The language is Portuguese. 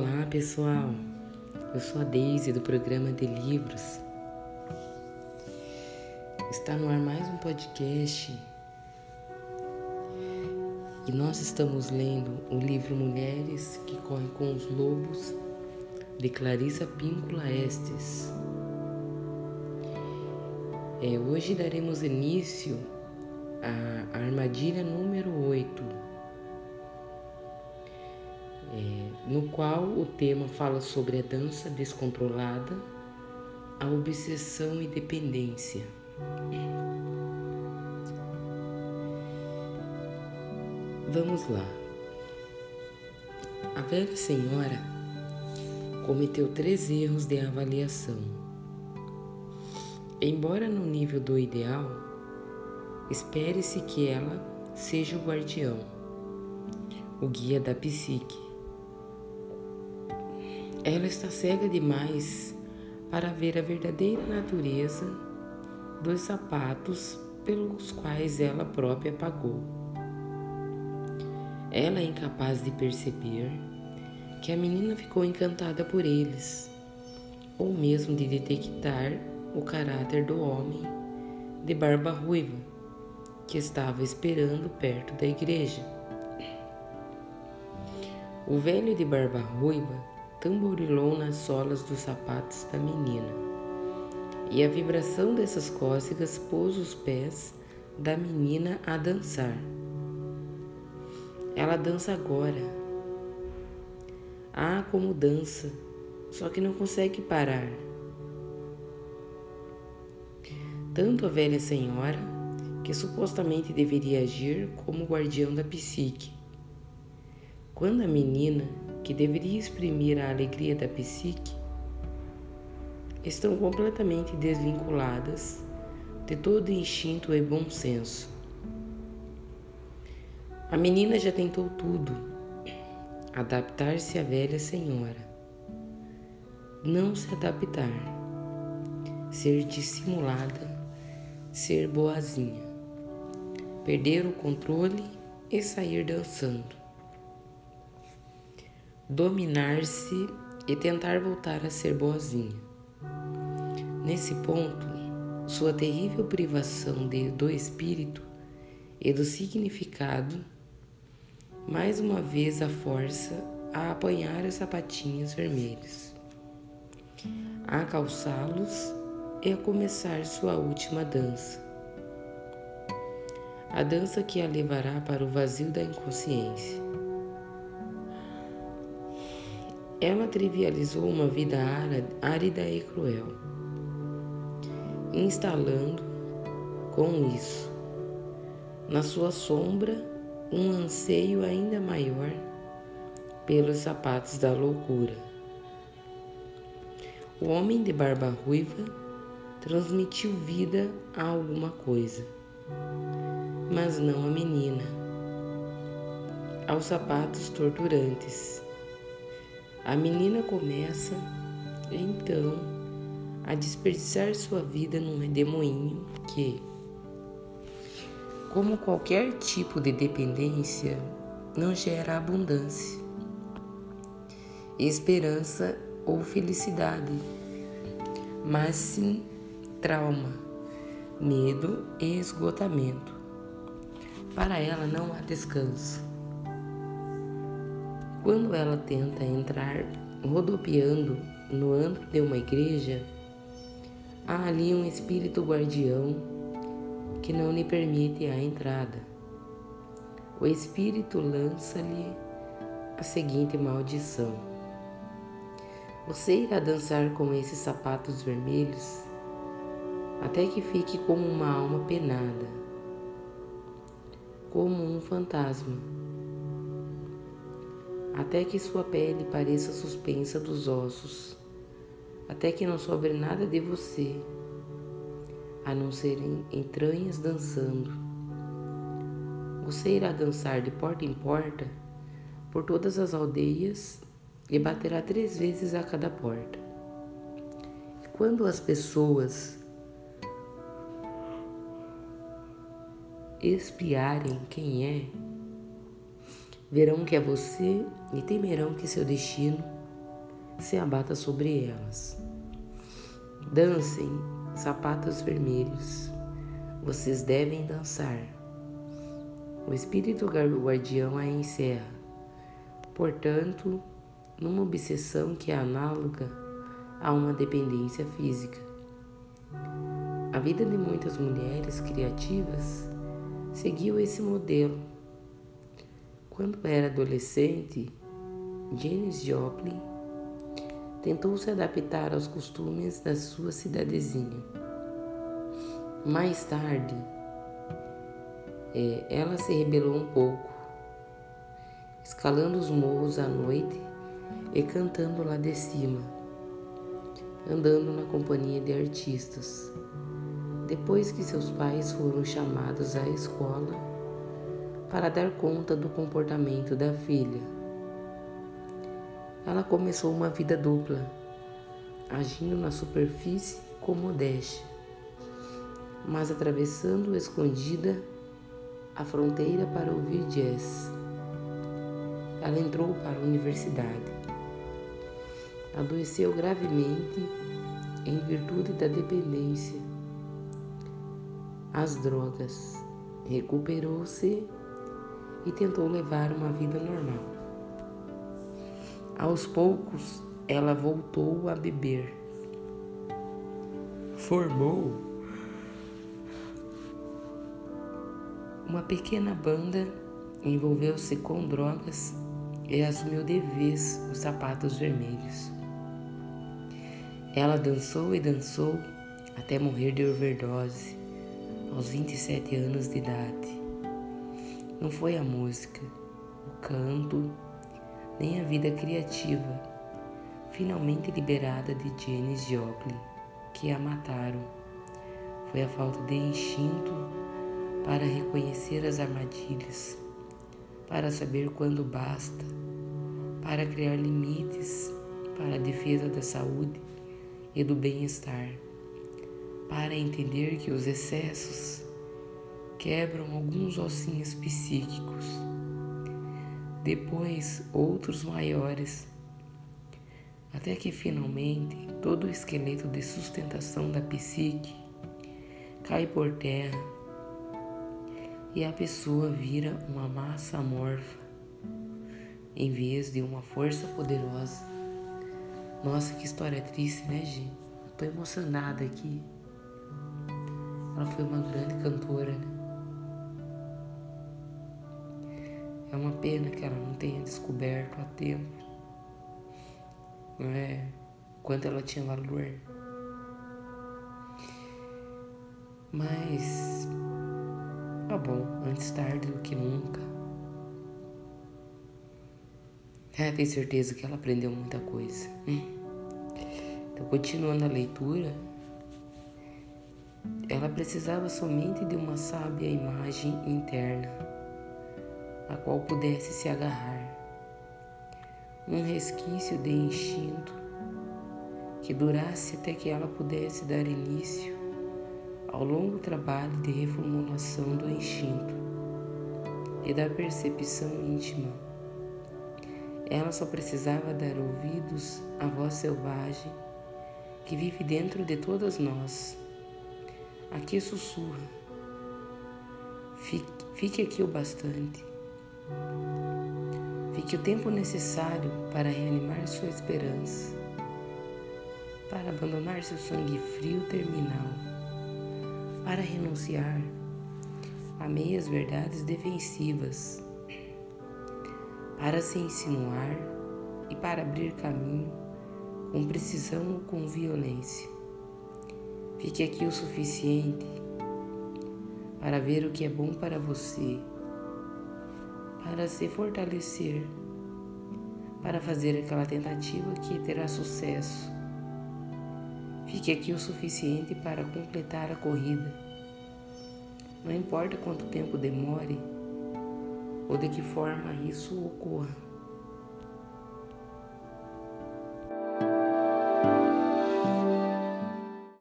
Olá pessoal, eu sou a Deise do programa de livros. Está no ar mais um podcast e nós estamos lendo o livro Mulheres que Correm com os Lobos de Clarissa Píncula Estes. É, hoje daremos início à armadilha número 8 no qual o tema fala sobre a dança descontrolada, a obsessão e dependência. Vamos lá. A velha senhora cometeu três erros de avaliação. Embora no nível do ideal, espere-se que ela seja o guardião, o guia da psique ela está cega demais para ver a verdadeira natureza dos sapatos pelos quais ela própria pagou. Ela é incapaz de perceber que a menina ficou encantada por eles, ou mesmo de detectar o caráter do homem de barba ruiva que estava esperando perto da igreja. O velho de barba ruiva tamborilou nas solas dos sapatos da menina. E a vibração dessas cócegas pôs os pés da menina a dançar. Ela dança agora. Ah, como dança, só que não consegue parar. Tanto a velha senhora, que supostamente deveria agir como guardião da psique, quando a menina que deveria exprimir a alegria da psique, estão completamente desvinculadas de todo instinto e bom senso. A menina já tentou tudo, adaptar-se à velha senhora, não se adaptar, ser dissimulada, ser boazinha, perder o controle e sair dançando dominar-se e tentar voltar a ser boazinha. Nesse ponto, sua terrível privação de, do espírito e do significado mais uma vez a força a apanhar os sapatinhos vermelhos, a calçá-los e a começar sua última dança. A dança que a levará para o vazio da inconsciência. Ela trivializou uma vida árida e cruel, instalando com isso na sua sombra um anseio ainda maior pelos sapatos da loucura. O homem de barba ruiva transmitiu vida a alguma coisa, mas não a menina, aos sapatos torturantes a menina começa, então, a desperdiçar sua vida num redemoinho que, como qualquer tipo de dependência, não gera abundância, esperança ou felicidade, mas sim trauma, medo e esgotamento. Para ela não há descanso. Quando ela tenta entrar rodopiando no antro de uma igreja, há ali um espírito guardião que não lhe permite a entrada. O espírito lança-lhe a seguinte maldição: Você irá dançar com esses sapatos vermelhos até que fique como uma alma penada, como um fantasma até que sua pele pareça suspensa dos ossos, até que não sobre nada de você, a não ser entranhas dançando. Você irá dançar de porta em porta por todas as aldeias e baterá três vezes a cada porta. E quando as pessoas espiarem quem é, verão que é você e temerão que seu destino se abata sobre elas. Dancem, sapatos vermelhos, vocês devem dançar. O espírito guardião a encerra, portanto, numa obsessão que é análoga a uma dependência física. A vida de muitas mulheres criativas seguiu esse modelo. Quando era adolescente, Janis Joplin tentou se adaptar aos costumes da sua cidadezinha. Mais tarde, é, ela se rebelou um pouco, escalando os morros à noite e cantando lá de cima, andando na companhia de artistas. Depois que seus pais foram chamados à escola para dar conta do comportamento da filha, ela começou uma vida dupla, agindo na superfície com modéstia, mas atravessando escondida a fronteira para ouvir jazz. Ela entrou para a universidade. Adoeceu gravemente em virtude da dependência às drogas. Recuperou-se e tentou levar uma vida normal. Aos poucos, ela voltou a beber. Formou uma pequena banda, envolveu-se com drogas e assumiu de vez os sapatos vermelhos. Ela dançou e dançou até morrer de overdose aos 27 anos de idade. Não foi a música, o canto, nem a vida criativa, finalmente liberada de Janis Joplin, que a mataram. Foi a falta de instinto para reconhecer as armadilhas, para saber quando basta, para criar limites para a defesa da saúde e do bem-estar, para entender que os excessos quebram alguns ossinhos psíquicos, depois outros maiores, até que finalmente todo o esqueleto de sustentação da psique cai por terra e a pessoa vira uma massa amorfa em vez de uma força poderosa. Nossa, que história triste, né, gente? Tô emocionada aqui. Ela foi uma grande cantora, né? É uma pena que ela não tenha descoberto a tempo, não é? Quanto ela tinha valor. Mas, tá bom, antes tarde do que nunca. É, tenho certeza que ela aprendeu muita coisa. Então, continuando a leitura, ela precisava somente de uma sábia imagem interna a qual pudesse se agarrar, um resquício de instinto que durasse até que ela pudesse dar início ao longo trabalho de reformulação do instinto e da percepção íntima. Ela só precisava dar ouvidos à voz selvagem que vive dentro de todas nós. Aqui sussurra. Fique, fique aqui o bastante. Fique o tempo necessário para reanimar sua esperança, para abandonar seu sangue frio terminal, para renunciar a meias verdades defensivas, para se insinuar e para abrir caminho com precisão ou com violência. Fique aqui o suficiente para ver o que é bom para você para se fortalecer, para fazer aquela tentativa que terá sucesso. Fique aqui o suficiente para completar a corrida. Não importa quanto tempo demore ou de que forma isso ocorra.